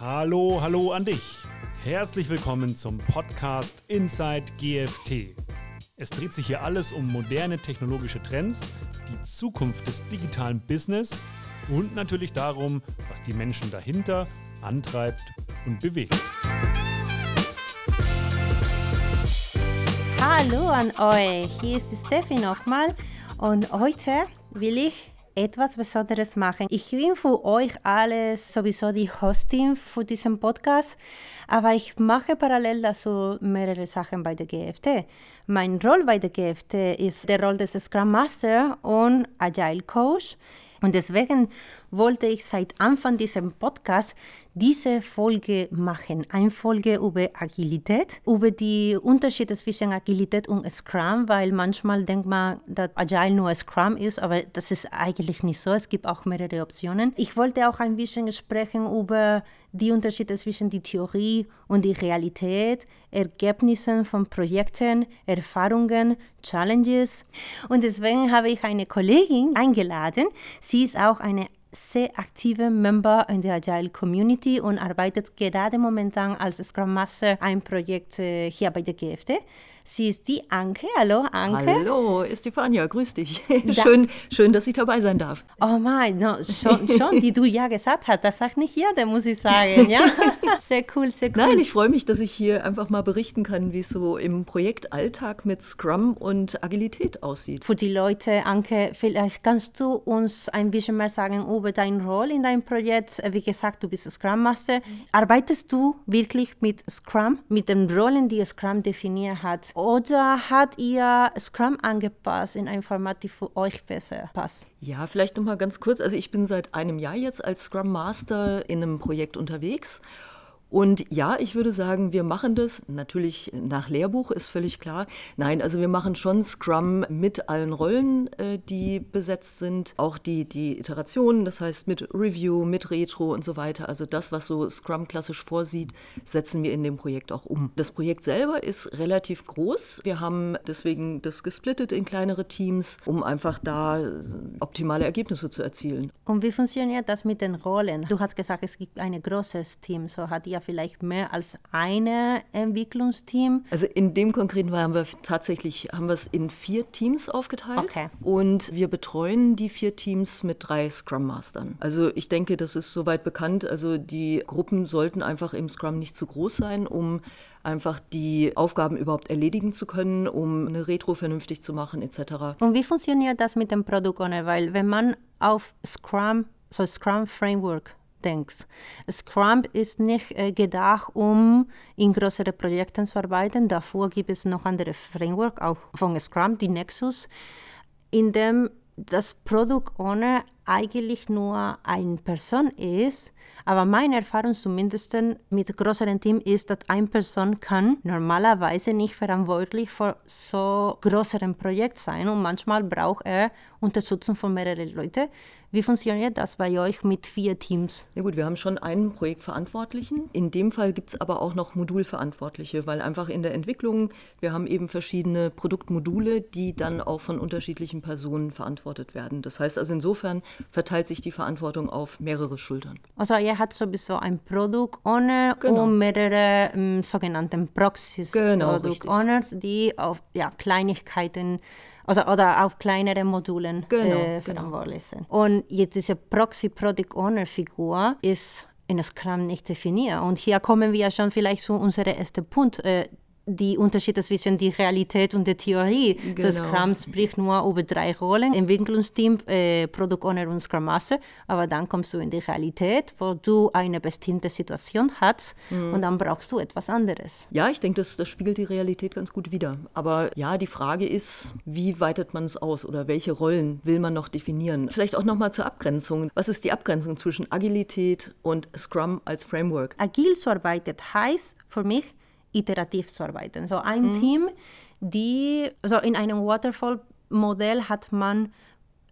Hallo, hallo an dich. Herzlich willkommen zum Podcast Inside GFT. Es dreht sich hier alles um moderne technologische Trends, die Zukunft des digitalen Business und natürlich darum, was die Menschen dahinter antreibt und bewegt. Hallo an euch, hier ist Steffi nochmal und heute will ich etwas Besonderes machen. Ich bin für euch alle sowieso die Hosting für diesen Podcast, aber ich mache parallel dazu mehrere Sachen bei der GFT. Mein Roll bei der GFT ist der Roll des Scrum Master und Agile Coach. Und deswegen wollte ich seit Anfang dieses Podcasts diese Folge machen. Eine Folge über Agilität, über die Unterschiede zwischen Agilität und Scrum, weil manchmal denkt man, dass Agile nur Scrum ist, aber das ist eigentlich nicht so. Es gibt auch mehrere Optionen. Ich wollte auch ein bisschen sprechen über die Unterschiede zwischen die Theorie und die Realität, Ergebnissen von Projekten, Erfahrungen, Challenges. Und deswegen habe ich eine Kollegin eingeladen. Sie ist auch eine sehr aktive Member in der Agile Community und arbeitet gerade momentan als Scrum Master ein Projekt äh, hier bei der GFT. Sie ist die Anke. Hallo, Anke. Hallo, Stefania, grüß dich. schön, schön, dass ich dabei sein darf. Oh mein, no, schon, schon, die du ja gesagt hast. Das sagt nicht jeder, muss ich sagen. Ja? Sehr cool, sehr cool. Nein, ich freue mich, dass ich hier einfach mal berichten kann, wie es so im Projektalltag mit Scrum und Agilität aussieht. Für die Leute, Anke, vielleicht kannst du uns ein bisschen mehr sagen über deine Rolle in deinem Projekt. Wie gesagt, du bist Scrum Master. Arbeitest du wirklich mit Scrum, mit den Rollen, die Scrum definiert hat? Oder hat ihr Scrum angepasst in ein Format, die für euch besser passt? Ja, vielleicht noch mal ganz kurz. Also ich bin seit einem Jahr jetzt als Scrum Master in einem Projekt unterwegs und ja, ich würde sagen, wir machen das natürlich nach Lehrbuch, ist völlig klar. Nein, also wir machen schon Scrum mit allen Rollen, äh, die besetzt sind. Auch die, die Iterationen, das heißt mit Review, mit Retro und so weiter. Also das, was so Scrum klassisch vorsieht, setzen wir in dem Projekt auch um. Das Projekt selber ist relativ groß. Wir haben deswegen das gesplittet in kleinere Teams, um einfach da optimale Ergebnisse zu erzielen. Und wie funktioniert das mit den Rollen? Du hast gesagt, es gibt ein großes Team. So hat ihr vielleicht mehr als ein Entwicklungsteam? Also in dem konkreten Fall haben wir tatsächlich haben wir es in vier Teams aufgeteilt. Okay. Und wir betreuen die vier Teams mit drei Scrum Mastern. Also ich denke, das ist soweit bekannt. Also die Gruppen sollten einfach im Scrum nicht zu groß sein, um einfach die Aufgaben überhaupt erledigen zu können, um eine Retro vernünftig zu machen etc. Und wie funktioniert das mit dem Product Owner? Weil wenn man auf Scrum, so Scrum Framework denkst. Scrum ist nicht äh, gedacht, um in größere Projekten zu arbeiten. Davor gibt es noch andere Framework, auch von Scrum, die Nexus, in dem das Product Owner eigentlich nur eine Person ist, aber meine Erfahrung zumindest mit größeren Team ist, dass eine Person kann normalerweise nicht verantwortlich für so größeren Projekt sein und manchmal braucht er Unterstützung von mehreren Leuten. Wie funktioniert das bei euch mit vier Teams? Ja gut, wir haben schon einen Projektverantwortlichen. In dem Fall gibt es aber auch noch Modulverantwortliche, weil einfach in der Entwicklung, wir haben eben verschiedene Produktmodule, die dann auch von unterschiedlichen Personen verantwortet werden. Das heißt also insofern verteilt sich die Verantwortung auf mehrere Schultern. Also ihr habt sowieso ein Product Owner Genau. und mehrere ähm, sogenannte Proxies Genau, Product richtig. Owners, die auf ja, Kleinigkeiten also, oder auf kleinere Modulen Genau, äh, genau. verantwortlich sind. Und jetzt diese Proxy Product Owner Figur ist in Scrum nicht definiert. Und hier kommen wir schon vielleicht zu unserem ersten Punkt. Äh, die Unterschiede zwischen der Realität und der Theorie. Genau. So Scrum spricht nur über drei Rollen, Entwicklungsteam, äh, Product Owner und Scrum Master, aber dann kommst du in die Realität, wo du eine bestimmte Situation hast Mhm. und dann brauchst du etwas anderes. Ja, ich denke, das, das spiegelt die Realität ganz gut wider. Aber ja, die Frage ist, wie weitet man es aus oder welche Rollen will man noch definieren? Vielleicht auch nochmal zur Abgrenzung. Was ist die Abgrenzung zwischen Agilität und Scrum als Framework? Agil zu arbeiten heißt für mich, iterativ zu arbeiten. So ein Team, die, also in einem Waterfall-Modell hat man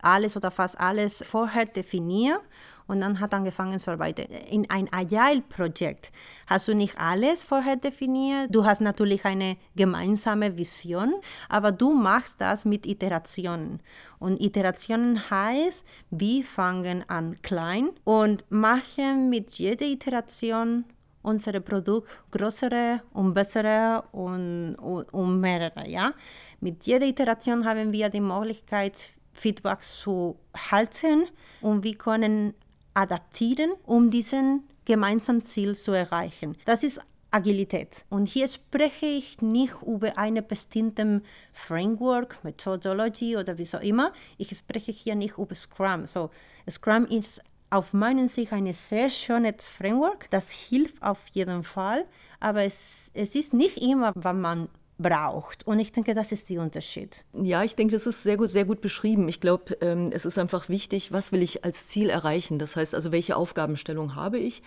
alles oder fast alles vorher definiert und dann hat angefangen zu arbeiten. In ein Agile-Projekt hast du nicht alles vorher definiert. Du hast natürlich eine gemeinsame Vision, aber du machst das mit Iterationen. Und Iterationen heißt, wir fangen an klein und machen mit jeder Iteration unsere Produkt größere und bessere und, und, und mehrere. Ja? Mit jeder Iteration haben wir die Möglichkeit, Feedback zu halten und wir können adaptieren, um diesen gemeinsamen Ziel zu erreichen. Das ist Agilität. Und hier spreche ich nicht über eine bestimmte Framework, Methodology oder wie so immer. Ich spreche hier nicht über Scrum. So, Scrum ist auf meinen Sicht ein sehr schönes Framework. Das hilft auf jeden Fall, aber es, es ist nicht immer, was man braucht. Und ich denke, das ist der Unterschied. Ja, ich denke, das ist sehr gut, sehr gut beschrieben. Ich glaube, ähm, es ist einfach wichtig, was will ich als Ziel erreichen? Das heißt also, welche Aufgabenstellung habe ich?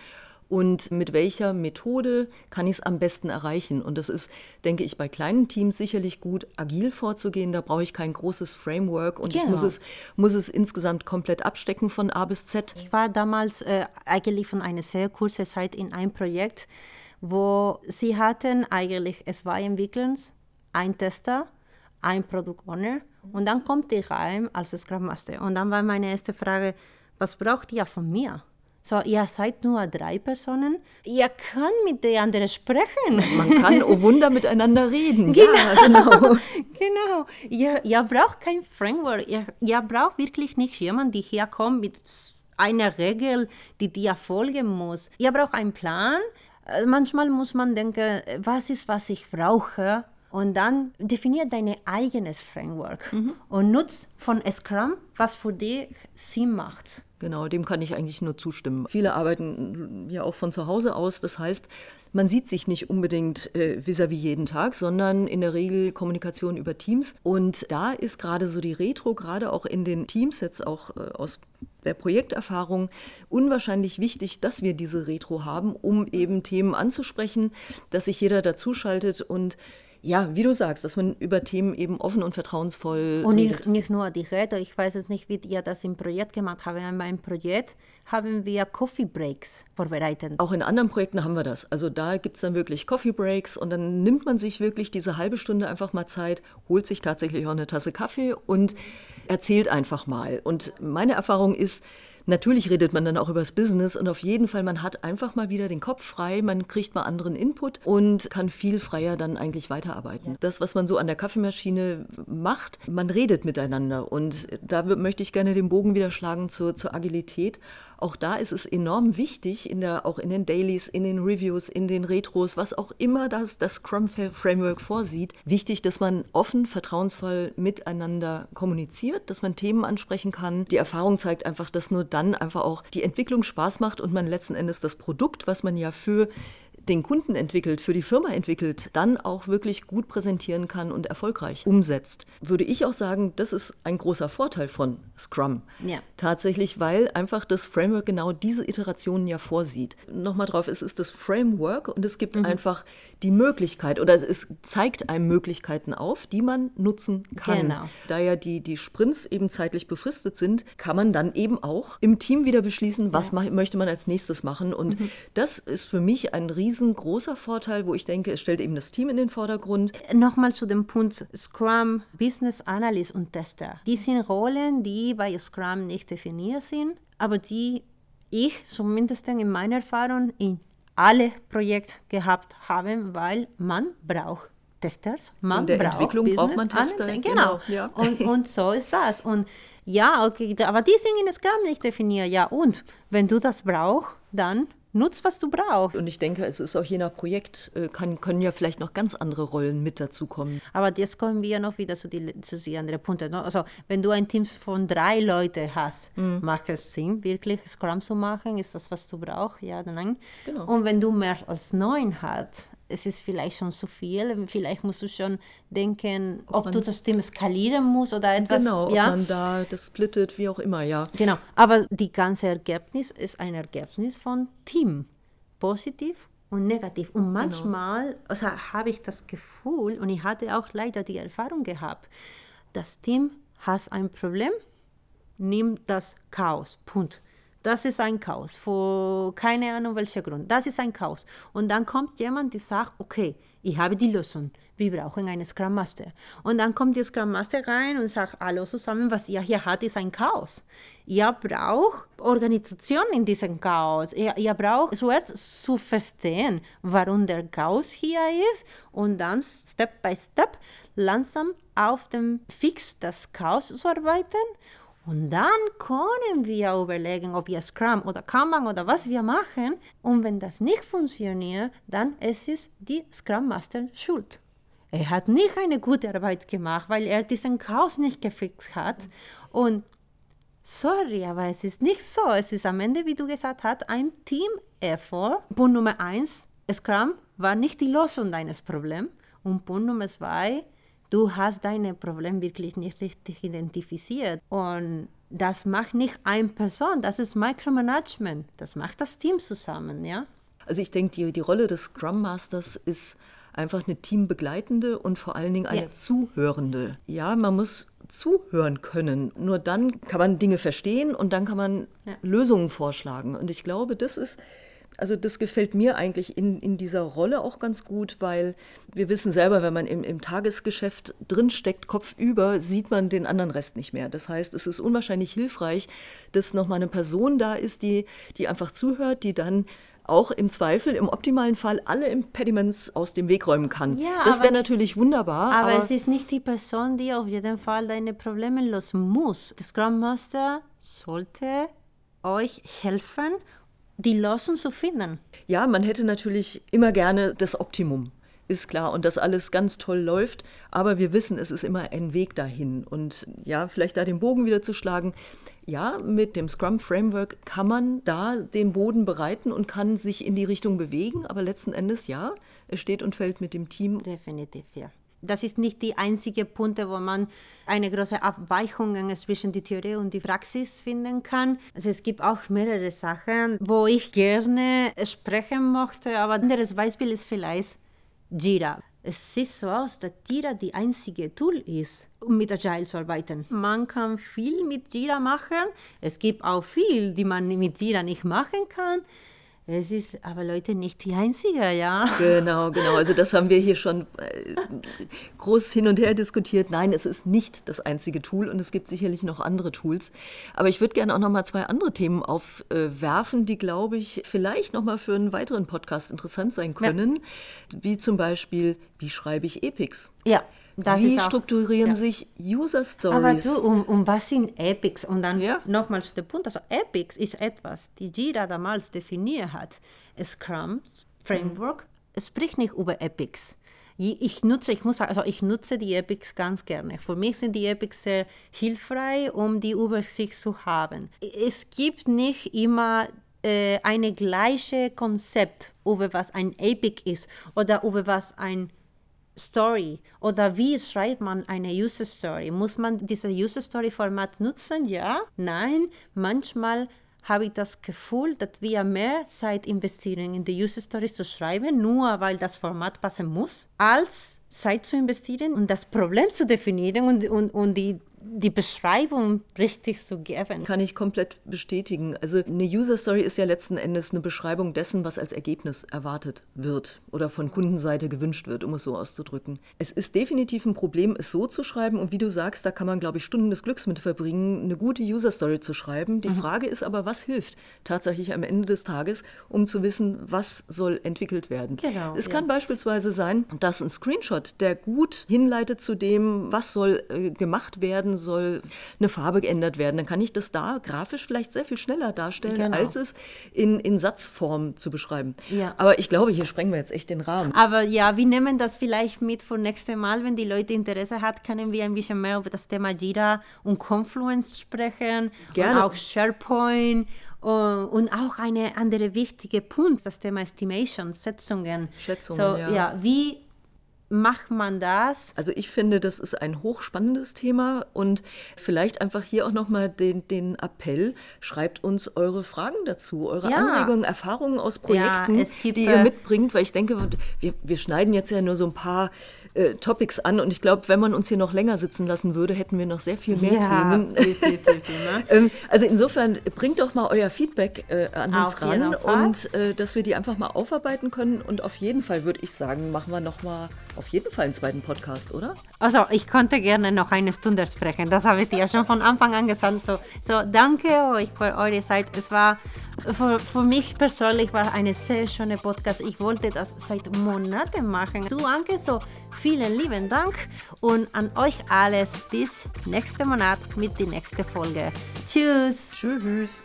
Und mit welcher Methode kann ich es am besten erreichen. Und das ist, denke ich, bei kleinen Teams sicherlich gut, agil vorzugehen. Da brauche ich kein großes Framework und genau. ich muss es, muss es insgesamt komplett abstecken von A bis Z. Ich war damals äh, eigentlich von einer sehr kurzen Zeit in einem Projekt, wo sie hatten eigentlich zwei Entwickler, ein Tester, ein Product Owner und dann kommt die rein als Scrum Master. Und dann war meine erste Frage, was braucht ihr von mir? So, ihr seid nur drei Personen. Ihr könnt mit den anderen sprechen. Man kann, oh Wunder, miteinander reden. Genau. Ja, genau. genau. Ihr, ihr braucht kein Framework. Ihr, ihr braucht wirklich nicht jemanden, der hier kommt mit einer Regel, die dir folgen muss. Ihr braucht einen Plan. Äh, manchmal muss man denken, was ist, was ich brauche? Und dann definiert dein eigenes Framework mhm. und nutzt von Scrum, was für dich Sinn macht. Genau, dem kann ich eigentlich nur zustimmen. Viele arbeiten ja auch von zu Hause aus. Das heißt, man sieht sich nicht unbedingt äh, vis-à-vis -vis jeden Tag, sondern in der Regel Kommunikation über Teams. Und da ist gerade so die Retro, gerade auch in den Teams, jetzt auch äh, aus der Projekterfahrung, unwahrscheinlich wichtig, dass wir diese Retro haben, um eben Themen anzusprechen, dass sich jeder dazuschaltet und ja, wie du sagst, dass man über Themen eben offen und vertrauensvoll und. Und nicht, nur die Rede, ich weiß es nicht, wie ihr das im Projekt gemacht habt. In meinem Projekt haben wir Coffee Breaks vorbereitet. Auch in anderen Projekten haben wir das. Also da gibt es dann wirklich Coffee Breaks und dann nimmt man sich wirklich diese halbe Stunde einfach mal Zeit, holt sich tatsächlich auch eine Tasse Kaffee und erzählt einfach mal. Und meine Erfahrung ist, Natürlich redet man dann auch über das Business und auf jeden Fall, man hat einfach mal wieder den Kopf frei, man kriegt mal anderen Input und kann viel freier dann eigentlich weiterarbeiten. Ja. Das, was man so an der Kaffeemaschine macht, man redet miteinander und da möchte ich gerne den Bogen wieder schlagen zur, zur Agilität. Auch da ist es enorm wichtig, in der, auch in den Dailies, in den Reviews, in den Retros, was auch immer das, das Scrum-Framework vorsieht, wichtig, dass man offen, vertrauensvoll miteinander kommuniziert, dass man Themen ansprechen kann. Die Erfahrung zeigt einfach, dass nur dann einfach auch die Entwicklung Spaß macht und man letzten Endes das Produkt, was man ja für den Kunden entwickelt, für die Firma entwickelt, dann auch wirklich gut präsentieren kann und erfolgreich umsetzt. Würde ich auch sagen, das ist ein großer Vorteil von Scrum. Ja. Tatsächlich, weil einfach das Framework genau diese Iterationen ja vorsieht. Nochmal drauf, es ist das Framework und es gibt mhm. einfach die Möglichkeit oder es zeigt einem Möglichkeiten auf, die man nutzen kann. Genau. Da ja die, die Sprints eben zeitlich befristet sind, kann man dann eben auch im Team wieder beschließen, was ja. möchte man als nächstes machen. Und mhm. das ist für mich ein riesengroßer Vorteil, wo ich denke, es stellt eben das Team in den Vordergrund. Nochmal zu dem Punkt Scrum, Business Analyst und Tester. Die sind Rollen, die bei Scrum nicht definiert sind, aber die ich zumindest in meiner Erfahrung in alle Projekte gehabt haben, weil man braucht Testers, man in der braucht Entwicklung Business braucht man Tester. Genau. genau. Ja. Und, und so ist das. Und ja, okay, aber die sind in Scrum nicht definiert. Ja, und wenn du das brauchst, dann Nutz, was du brauchst. Und ich denke, es ist auch je nach Projekt, äh, kann, können ja vielleicht noch ganz andere Rollen mit dazukommen. Aber jetzt kommen wir noch wieder zu den zu die anderen Punkten. Ne? Also, wenn du ein Team von drei Leuten hast, mhm. macht es Sinn, wirklich Scrum zu machen? Ist das, was du brauchst? Ja oder nein? Genau. Und wenn du mehr als neun hast, es ist vielleicht schon zu viel. Vielleicht musst du schon denken, ob, ob du das Team skalieren musst oder etwas. Genau, ja? ob man da das splittet, wie auch immer, ja. Genau, aber die ganze Ergebnis ist ein Ergebnis von Team. Positiv und negativ. Und genau. manchmal genau. also habe ich das Gefühl, und ich hatte auch leider die Erfahrung gehabt, das Team hat ein Problem nimmt das Chaos. Punkt. Das ist ein Chaos. Für keine Ahnung welcher Grund. Das ist ein Chaos. Und dann kommt jemand, der sagt, okay, ich habe die Lösung. Wir brauchen einen Scrum Master. Und dann kommt der Scrum Master rein und sagt, hallo zusammen, was ihr hier habt, ist ein Chaos. Ihr braucht Organisation in diesem Chaos. Ihr, ihr braucht zuerst zu verstehen, warum der Chaos hier ist und dann Step by Step langsam auf dem Fix das Chaos zu arbeiten und dann können wir überlegen, ob wir Scrum oder Kanban oder was wir machen. Und wenn das nicht funktioniert, dann ist es die Scrum Master Schuld. Er hat nicht eine gute Arbeit gemacht, weil er diesen Chaos nicht gefixt hat. Und sorry, aber es ist nicht so. Es ist am Ende, wie du gesagt hast, ein Team-Effort. Punkt Nummer eins, Scrum war nicht die Lösung deines Problems. Und Punkt Nummer zwei, du hast deine Probleme wirklich nicht richtig identifiziert. Und das macht nicht eine Person, das ist Micromanagement. Das macht das Team zusammen, ja. Also ich denke, die, die Rolle des Scrum Masters ist einfach eine teambegleitende und vor allen Dingen eine ja. zuhörende. Ja, man muss zuhören können. Nur dann kann man Dinge verstehen und dann kann man ja. Lösungen vorschlagen. Und ich glaube, das ist also das gefällt mir eigentlich in, in dieser Rolle auch ganz gut, weil wir wissen selber, wenn man im, im Tagesgeschäft drinsteckt, kopfüber, sieht man den anderen Rest nicht mehr. Das heißt, es ist unwahrscheinlich hilfreich, dass nochmal eine Person da ist, die, die einfach zuhört, die dann auch im Zweifel, im optimalen Fall, alle Impediments aus dem Weg räumen kann. Ja, das wäre natürlich wunderbar. Aber, aber, es ist nicht die Person, die auf jeden Fall deine Probleme lösen muss. Der Scrum Master sollte euch helfen die Lösung zu finden. Ja, man hätte natürlich immer gerne das Optimum, ist klar, und dass alles ganz toll läuft, aber wir wissen, es ist immer ein Weg dahin. Und ja, vielleicht da den Bogen wieder zu schlagen, ja, mit dem Scrum Framework kann man da den Boden bereiten und kann sich in die Richtung bewegen, aber letzten Endes ja, es steht und fällt mit dem Team. Definitiv, ja das ist nicht die einzige Punkte, wo man eine große Abweichung zwischen der Theorie und die Praxis finden kann. Also es gibt auch mehrere Sachen, wo ich gerne sprechen möchte, aber ein anderes Beispiel ist vielleicht Jira. Es sieht so aus, dass Jira die einzige Tool ist, um mit Agile zu arbeiten. Man kann viel mit Jira machen. Es gibt auch viel, die man mit Jira nicht machen kann. Es ist aber Leute nicht die einzige, ja. Genau, genau. Also das haben wir hier schon äh, groß hin und her diskutiert. Nein, es ist nicht das einzige Tool und es gibt sicherlich noch andere Tools. Aber ich würde gerne auch noch mal zwei andere Themen aufwerfen, die, glaube ich, vielleicht noch mal für einen weiteren Podcast interessant sein können. Ja. Wie zum Beispiel, wie schreibe ich Epics? Ja. Das Wie auch, strukturieren ja. sich User Stories? Aber du, um, um was sind Epics? Und dann ja. nochmal zu dem Punkt, also Epics ist etwas, die Jira damals definiert hat. Scrum Framework mhm. spricht nicht über Epics. Ich nutze, ich muss sagen, also ich nutze die Epics ganz gerne. Für mich sind die Epics sehr hilfreich, um die Übersicht zu haben. Es gibt nicht immer äh, eine gleiche Konzept über was ein Epic ist oder über was ein Story oder wie schreibt man eine User Story? Muss man dieses User Story Format nutzen? Ja, nein. Manchmal habe ich das Gefühl, dass wir mehr Zeit investieren, in die User Stories zu schreiben, nur weil das Format passen muss, als Zeit zu investieren und das Problem zu definieren und, und, und die die Beschreibung richtig zu geben. Kann ich komplett bestätigen. Also eine User Story ist ja letzten Endes eine Beschreibung dessen, was als Ergebnis erwartet wird oder von Kundenseite gewünscht wird, um es so auszudrücken. Es ist definitiv ein Problem, es so zu schreiben und wie du sagst, da kann man, glaube ich, Stunden des Glücks mit verbringen, eine gute User Story zu schreiben. Die mhm. Frage ist aber, was hilft tatsächlich am Ende des Tages, um zu wissen, was soll entwickelt werden. Genau, es ja. kann beispielsweise sein, dass ein Screenshot, der gut hinleitet zu dem, was soll äh, gemacht werden, werden soll, eine Farbe geändert werden, dann kann ich das da grafisch vielleicht sehr viel schneller darstellen, genau. als es in, in Satzform zu beschreiben. Ja. Aber ich glaube, hier sprengen wir jetzt echt den Rahmen. Aber ja, wir nehmen das vielleicht mit für nächstes Mal, wenn die Leute Interesse hat, können wir ein bisschen mehr über das Thema Jira und Confluence sprechen. Gerne. Und auch SharePoint und auch eine andere wichtige Punkt, das Thema Estimation, Schätzungen. Schätzungen, so, ja. ja. Wie macht man das? Also ich finde, das ist ein hochspannendes Thema und vielleicht einfach hier auch nochmal den, den Appell, schreibt uns eure Fragen dazu, eure Ja. Anregungen, Erfahrungen aus Projekten, es gibt, die ihr äh, mitbringt, weil ich denke, wir, wir schneiden jetzt ja nur so ein paar äh, Topics an und ich glaube, wenn man uns hier noch länger sitzen lassen würde, hätten wir noch sehr viel mehr Themen. viel, viel, viel, ne? Ähm, Also insofern bringt doch mal euer Feedback äh, an uns Auf jeden ran und äh, dass wir die einfach mal aufarbeiten können und auf jeden Fall würde ich sagen, machen wir noch mal auf jeden Fall einen zweiten Podcast, oder? Also, ich konnte gerne noch eine Stunde sprechen. Das habe ich dir schon von Anfang an gesagt. So, so danke euch für eure Zeit. Es war für, für mich persönlich war eine sehr schöne Podcast. Ich wollte das seit Monaten machen. Du, Anke, so vielen lieben Dank und an euch alles bis nächsten Monat mit der nächsten Folge. Tschüss. Tschüss.